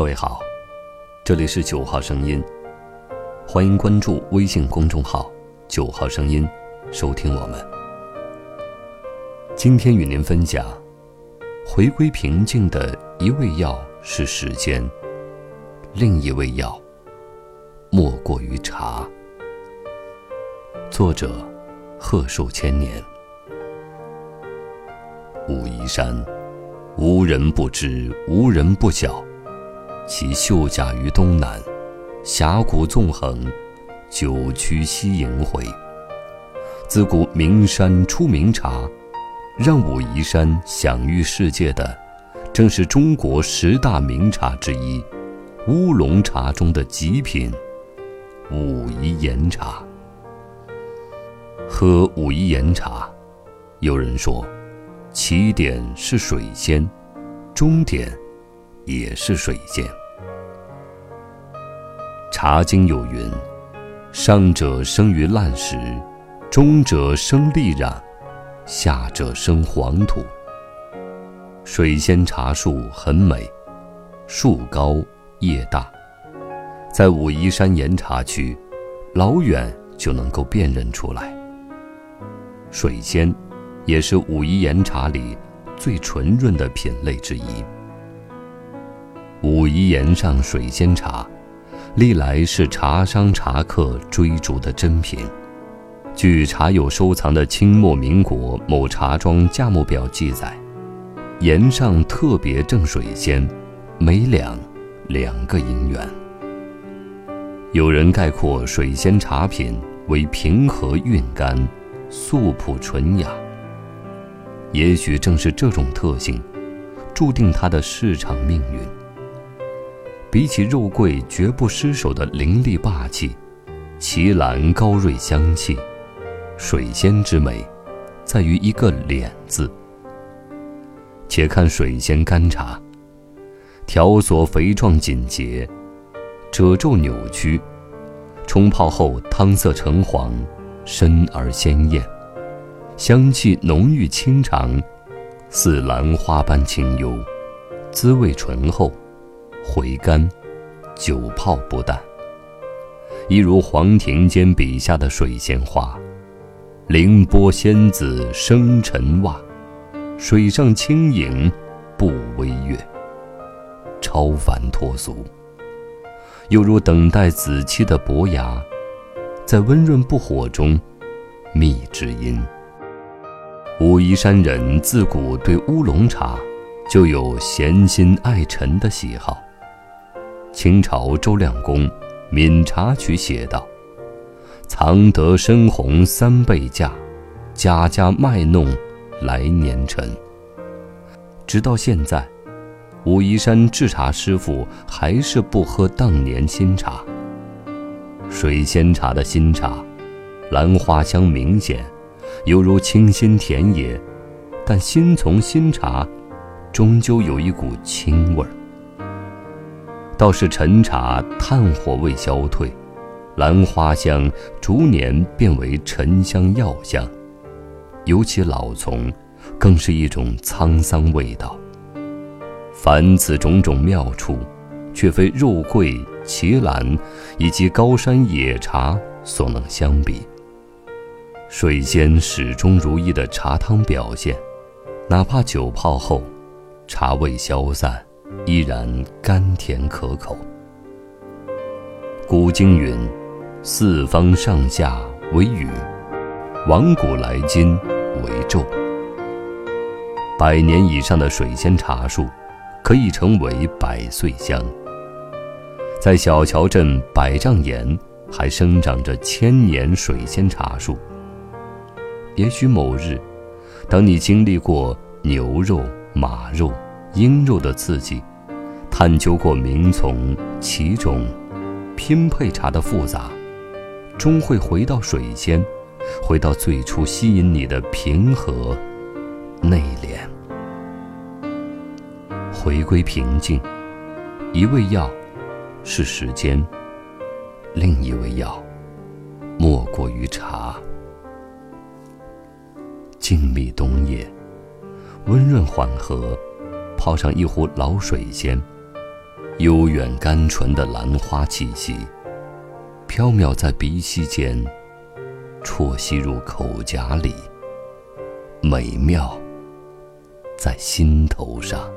各位好，这里是九号声音，欢迎关注微信公众号“九号声音”，收听我们。今天与您分享，回归平静的一味药是时间，另一味药莫过于茶。作者：贺寿千年。武夷山，无人不知，无人不晓。其秀甲于东南，峡谷纵横，九曲西萦回。自古名山出名茶，让武夷山享誉世界的，正是中国十大名茶之一——乌龙茶中的极品——武夷岩茶。喝武夷岩茶，有人说。起点是水仙，终点也是水仙。《茶经》有云：“上者生于烂石，中者生利壤，下者生黄土。”水仙茶树很美，树高叶大，在武夷山岩茶区，老远就能够辨认出来。水仙。也是武夷岩茶里最纯润的品类之一。武夷岩上水仙茶，历来是茶商茶客追逐的珍品。据茶友收藏的清末民国某茶庄价目表记载，岩上特别正水仙，每两两个银元。有人概括水仙茶品为平和韵甘，素朴纯雅。也许正是这种特性，注定它的市场命运。比起肉桂绝不失手的凌厉霸气，奇兰高瑞香气，水仙之美，在于一个“脸”字。且看水仙干茶，条索肥壮紧结，褶皱扭曲，冲泡后汤色橙黄，深而鲜艳。香气浓郁清长，似兰花般清幽，滋味醇厚，回甘，久泡不淡。一如黄庭坚笔下的水仙花，凌波仙子生尘袜，水上轻盈，不微月，超凡脱俗。又如等待子期的伯牙，在温润不火中，觅知音。武夷山人自古对乌龙茶就有闲心爱沉的喜好。清朝周亮公《闽茶曲》写道：“藏得深红三倍价，家家卖弄来年陈。”直到现在，武夷山制茶师傅还是不喝当年新茶。水仙茶的新茶，兰花香明显。犹如清新田野，但新丛新茶，终究有一股清味儿。倒是陈茶炭火未消退，兰花香逐年变为沉香药香，尤其老丛，更是一种沧桑味道。凡此种种妙处，却非肉桂、奇兰以及高山野茶所能相比。水仙始终如一的茶汤表现，哪怕久泡后，茶味消散，依然甘甜可口。古经云：“四方上下为雨，往古来今为昼。”百年以上的水仙茶树，可以成为百岁香。在小桥镇百丈岩，还生长着千年水仙茶树。也许某日，当你经历过牛肉、马肉、鹰肉的刺激，探究过名丛、奇种、拼配茶的复杂，终会回到水仙，回到最初吸引你的平和、内敛，回归平静。一味药是时间，另一味药莫过于茶。静谧冬夜，温润缓和，泡上一壶老水仙，悠远甘醇的兰花气息，飘渺在鼻息间，啜吸入口颊里，美妙在心头上。